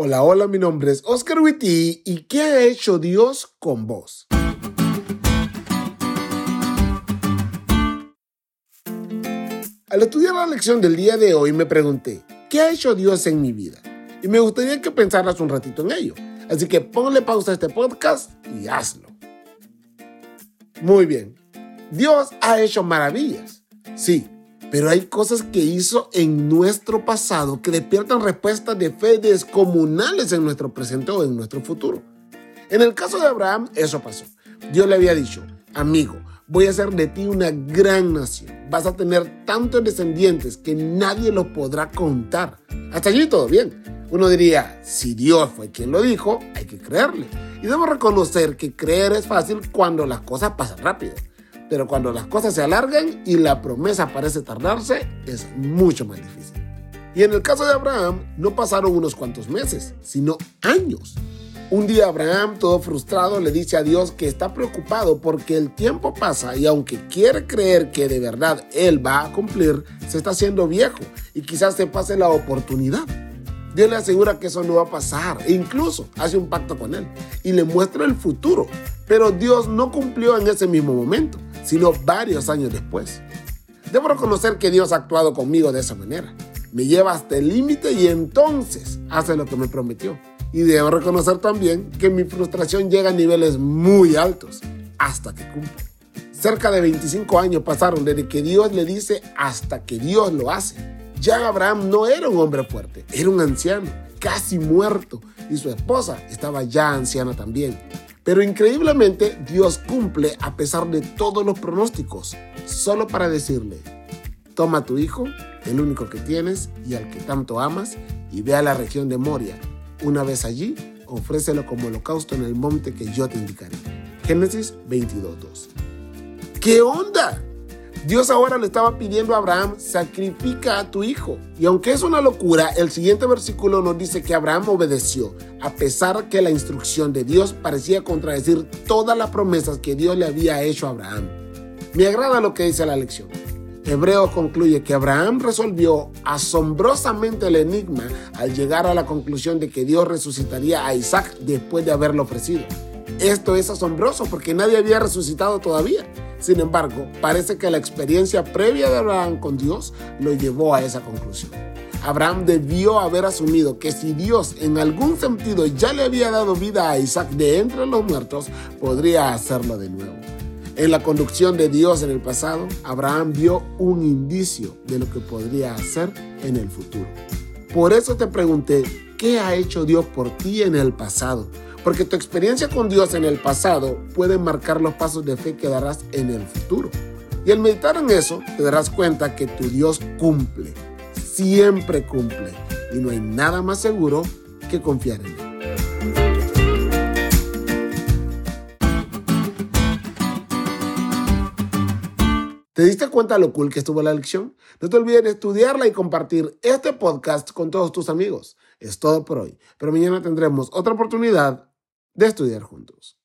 Hola, hola, mi nombre es Oscar Witty y ¿qué ha hecho Dios con vos? Al estudiar la lección del día de hoy me pregunté, ¿qué ha hecho Dios en mi vida? Y me gustaría que pensaras un ratito en ello. Así que ponle pausa a este podcast y hazlo. Muy bien. Dios ha hecho maravillas. Sí, pero hay cosas que hizo en nuestro pasado que despiertan respuestas de fe descomunales en nuestro presente o en nuestro futuro. En el caso de Abraham, eso pasó. Dios le había dicho, amigo, voy a hacer de ti una gran nación. Vas a tener tantos descendientes que nadie los podrá contar. Hasta allí todo bien. Uno diría, si Dios fue quien lo dijo, hay que creerle. Y debo reconocer que creer es fácil cuando las cosas pasan rápido. Pero cuando las cosas se alargan y la promesa parece tardarse, es mucho más difícil. Y en el caso de Abraham, no pasaron unos cuantos meses, sino años. Un día Abraham, todo frustrado, le dice a Dios que está preocupado porque el tiempo pasa y aunque quiere creer que de verdad Él va a cumplir, se está haciendo viejo y quizás se pase la oportunidad. Dios le asegura que eso no va a pasar e incluso hace un pacto con Él y le muestra el futuro. Pero Dios no cumplió en ese mismo momento sino varios años después. Debo reconocer que Dios ha actuado conmigo de esa manera. Me lleva hasta el límite y entonces hace lo que me prometió. Y debo reconocer también que mi frustración llega a niveles muy altos hasta que cumple. Cerca de 25 años pasaron desde que Dios le dice hasta que Dios lo hace. Ya Abraham no era un hombre fuerte, era un anciano, casi muerto, y su esposa estaba ya anciana también. Pero increíblemente Dios cumple a pesar de todos los pronósticos, solo para decirle, toma a tu hijo, el único que tienes y al que tanto amas, y ve a la región de Moria. Una vez allí, ofrécelo como holocausto en el monte que yo te indicaré. Génesis 22.2. ¿Qué onda? Dios ahora le estaba pidiendo a Abraham, sacrifica a tu hijo. Y aunque es una locura, el siguiente versículo nos dice que Abraham obedeció, a pesar que la instrucción de Dios parecía contradecir todas las promesas que Dios le había hecho a Abraham. Me agrada lo que dice la lección. Hebreo concluye que Abraham resolvió asombrosamente el enigma al llegar a la conclusión de que Dios resucitaría a Isaac después de haberlo ofrecido. Esto es asombroso porque nadie había resucitado todavía. Sin embargo, parece que la experiencia previa de Abraham con Dios lo llevó a esa conclusión. Abraham debió haber asumido que si Dios en algún sentido ya le había dado vida a Isaac de entre los muertos, podría hacerlo de nuevo. En la conducción de Dios en el pasado, Abraham vio un indicio de lo que podría hacer en el futuro. Por eso te pregunté, ¿qué ha hecho Dios por ti en el pasado? Porque tu experiencia con Dios en el pasado puede marcar los pasos de fe que darás en el futuro. Y al meditar en eso, te darás cuenta que tu Dios cumple, siempre cumple. Y no hay nada más seguro que confiar en Él. ¿Te diste cuenta lo cool que estuvo la lección? No te olvides de estudiarla y compartir este podcast con todos tus amigos. Es todo por hoy, pero mañana tendremos otra oportunidad de estudiar juntos.